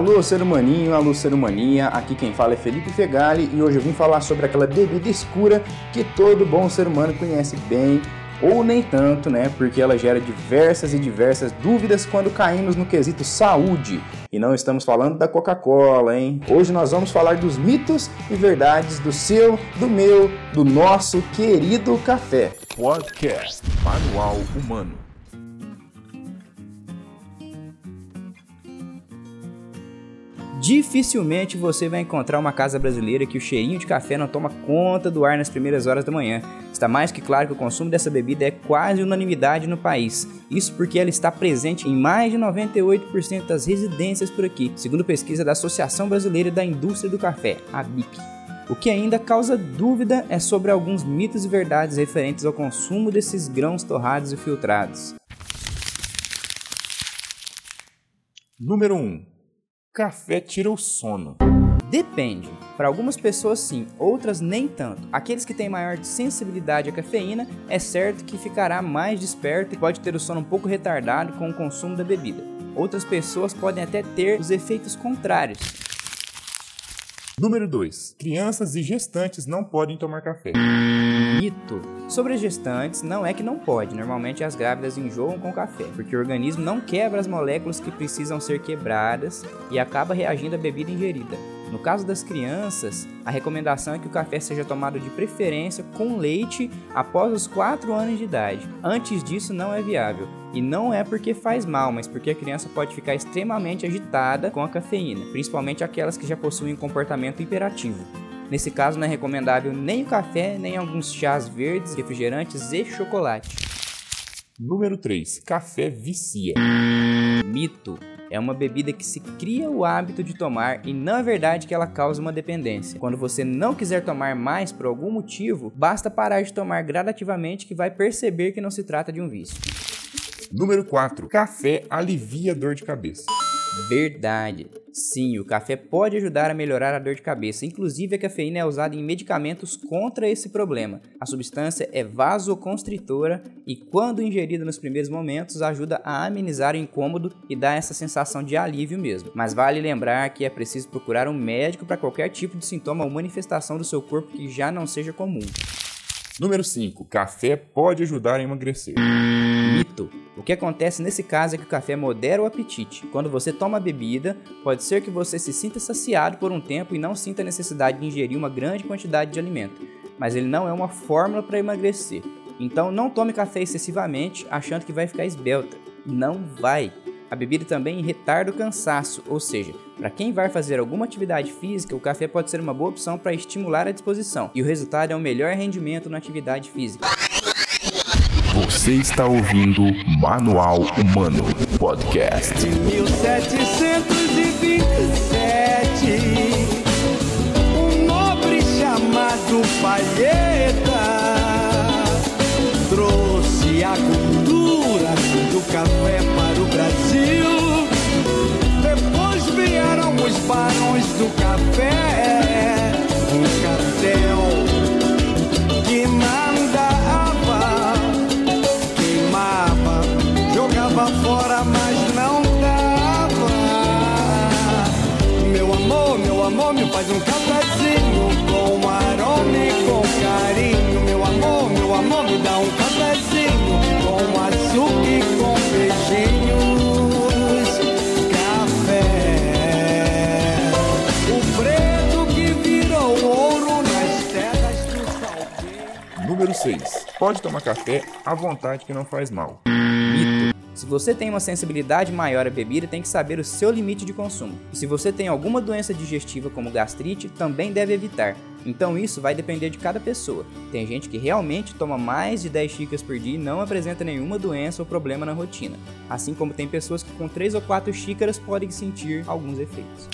Alô, ser humaninho, alô, ser humaninha, aqui quem fala é Felipe Fegali e hoje eu vim falar sobre aquela bebida escura que todo bom ser humano conhece bem, ou nem tanto, né? Porque ela gera diversas e diversas dúvidas quando caímos no quesito saúde. E não estamos falando da Coca-Cola, hein? Hoje nós vamos falar dos mitos e verdades do seu, do meu, do nosso querido café. Podcast Manual Humano. Dificilmente você vai encontrar uma casa brasileira que o cheirinho de café não toma conta do ar nas primeiras horas da manhã. Está mais que claro que o consumo dessa bebida é quase unanimidade no país. Isso porque ela está presente em mais de 98% das residências por aqui, segundo pesquisa da Associação Brasileira da Indústria do Café, a. O que ainda causa dúvida é sobre alguns mitos e verdades referentes ao consumo desses grãos torrados e filtrados. Número 1. Café tira o sono. Depende. Para algumas pessoas sim, outras nem tanto. Aqueles que têm maior sensibilidade à cafeína, é certo que ficará mais desperto e pode ter o sono um pouco retardado com o consumo da bebida. Outras pessoas podem até ter os efeitos contrários. Número 2. Crianças e gestantes não podem tomar café. Mito. Sobre as gestantes, não é que não pode. Normalmente as grávidas enjoam com café, porque o organismo não quebra as moléculas que precisam ser quebradas e acaba reagindo à bebida ingerida. No caso das crianças, a recomendação é que o café seja tomado de preferência com leite após os 4 anos de idade. Antes disso não é viável. E não é porque faz mal, mas porque a criança pode ficar extremamente agitada com a cafeína, principalmente aquelas que já possuem um comportamento hiperativo. Nesse caso, não é recomendável nem o café, nem alguns chás verdes, refrigerantes e chocolate. Número 3. Café vicia. Mito. É uma bebida que se cria o hábito de tomar e não é verdade que ela causa uma dependência. Quando você não quiser tomar mais por algum motivo, basta parar de tomar gradativamente que vai perceber que não se trata de um vício. Número 4. Café alivia dor de cabeça. Verdade. Sim, o café pode ajudar a melhorar a dor de cabeça. Inclusive, a cafeína é usada em medicamentos contra esse problema. A substância é vasoconstritora e, quando ingerida nos primeiros momentos, ajuda a amenizar o incômodo e dá essa sensação de alívio mesmo. Mas vale lembrar que é preciso procurar um médico para qualquer tipo de sintoma ou manifestação do seu corpo que já não seja comum. Número 5. Café pode ajudar a emagrecer. Mito. O que acontece nesse caso é que o café modera o apetite. Quando você toma a bebida, pode ser que você se sinta saciado por um tempo e não sinta a necessidade de ingerir uma grande quantidade de alimento. Mas ele não é uma fórmula para emagrecer. Então não tome café excessivamente achando que vai ficar esbelta. Não vai. A bebida também retarda o cansaço, ou seja, para quem vai fazer alguma atividade física, o café pode ser uma boa opção para estimular a disposição, e o resultado é um melhor rendimento na atividade física. Você está ouvindo Manual Humano Podcast. 1727, um nobre chamado Palheta Número 6. Pode tomar café à vontade que não faz mal. Mito. Se você tem uma sensibilidade maior à bebida, tem que saber o seu limite de consumo. E se você tem alguma doença digestiva como gastrite, também deve evitar. Então isso vai depender de cada pessoa. Tem gente que realmente toma mais de 10 xícaras por dia e não apresenta nenhuma doença ou problema na rotina. Assim como tem pessoas que com 3 ou 4 xícaras podem sentir alguns efeitos.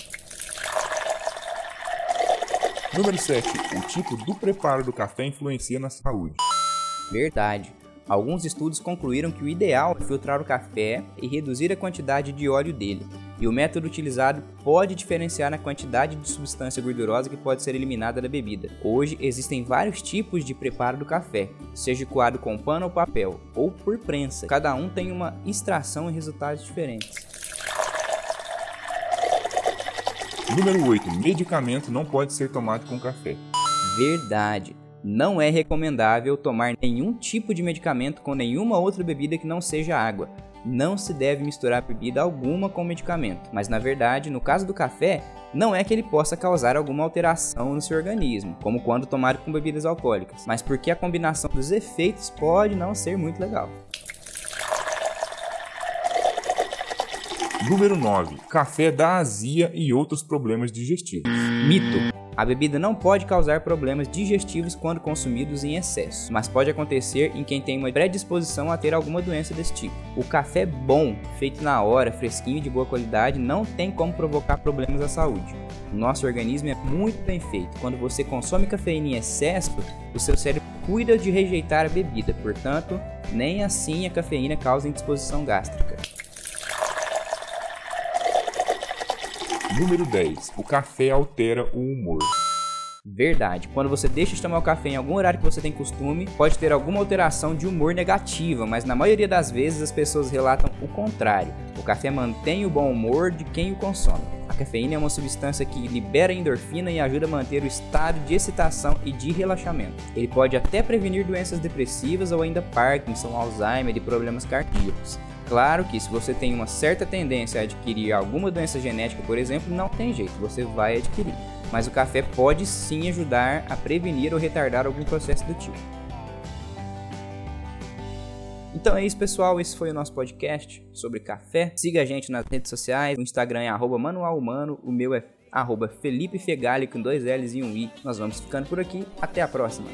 Número 7. O tipo do preparo do café influencia na saúde. Verdade. Alguns estudos concluíram que o ideal é filtrar o café e reduzir a quantidade de óleo dele. E o método utilizado pode diferenciar na quantidade de substância gordurosa que pode ser eliminada da bebida. Hoje existem vários tipos de preparo do café, seja coado com pano ou papel, ou por prensa. Cada um tem uma extração e resultados diferentes. Número 8. Medicamento não pode ser tomado com café. Verdade. Não é recomendável tomar nenhum tipo de medicamento com nenhuma outra bebida que não seja água. Não se deve misturar bebida alguma com medicamento, mas na verdade, no caso do café, não é que ele possa causar alguma alteração no seu organismo, como quando tomado com bebidas alcoólicas, mas porque a combinação dos efeitos pode não ser muito legal. Número 9. Café dá azia e outros problemas digestivos. Mito. A bebida não pode causar problemas digestivos quando consumidos em excesso, mas pode acontecer em quem tem uma predisposição a ter alguma doença desse tipo. O café bom, feito na hora, fresquinho e de boa qualidade, não tem como provocar problemas à saúde. O nosso organismo é muito bem feito. Quando você consome cafeína em excesso, o seu cérebro cuida de rejeitar a bebida, portanto, nem assim a cafeína causa indisposição gástrica. Número 10. O café altera o humor. Verdade. Quando você deixa de tomar o café em algum horário que você tem costume, pode ter alguma alteração de humor negativa, mas na maioria das vezes as pessoas relatam o contrário. O café mantém o bom humor de quem o consome. A cafeína é uma substância que libera endorfina e ajuda a manter o estado de excitação e de relaxamento. Ele pode até prevenir doenças depressivas ou ainda Parkinson, Alzheimer e problemas cardíacos. Claro que se você tem uma certa tendência a adquirir alguma doença genética, por exemplo, não tem jeito, você vai adquirir. Mas o café pode sim ajudar a prevenir ou retardar algum processo do tipo. Então é isso, pessoal. Esse foi o nosso podcast sobre café. Siga a gente nas redes sociais. O Instagram é manualhumano. O meu é arroba Felipe Fegali com dois L's e um I. Nós vamos ficando por aqui. Até a próxima.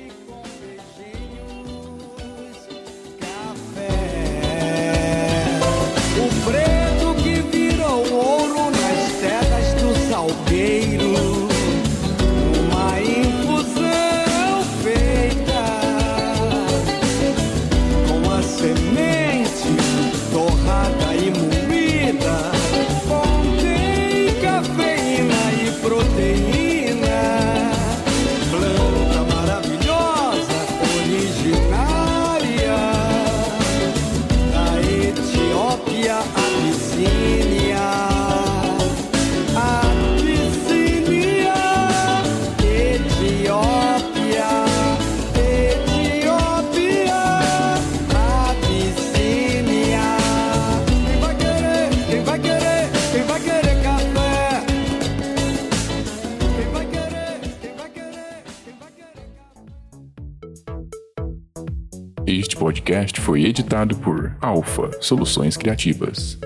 Salgueiro. Este podcast foi editado por Alfa Soluções Criativas.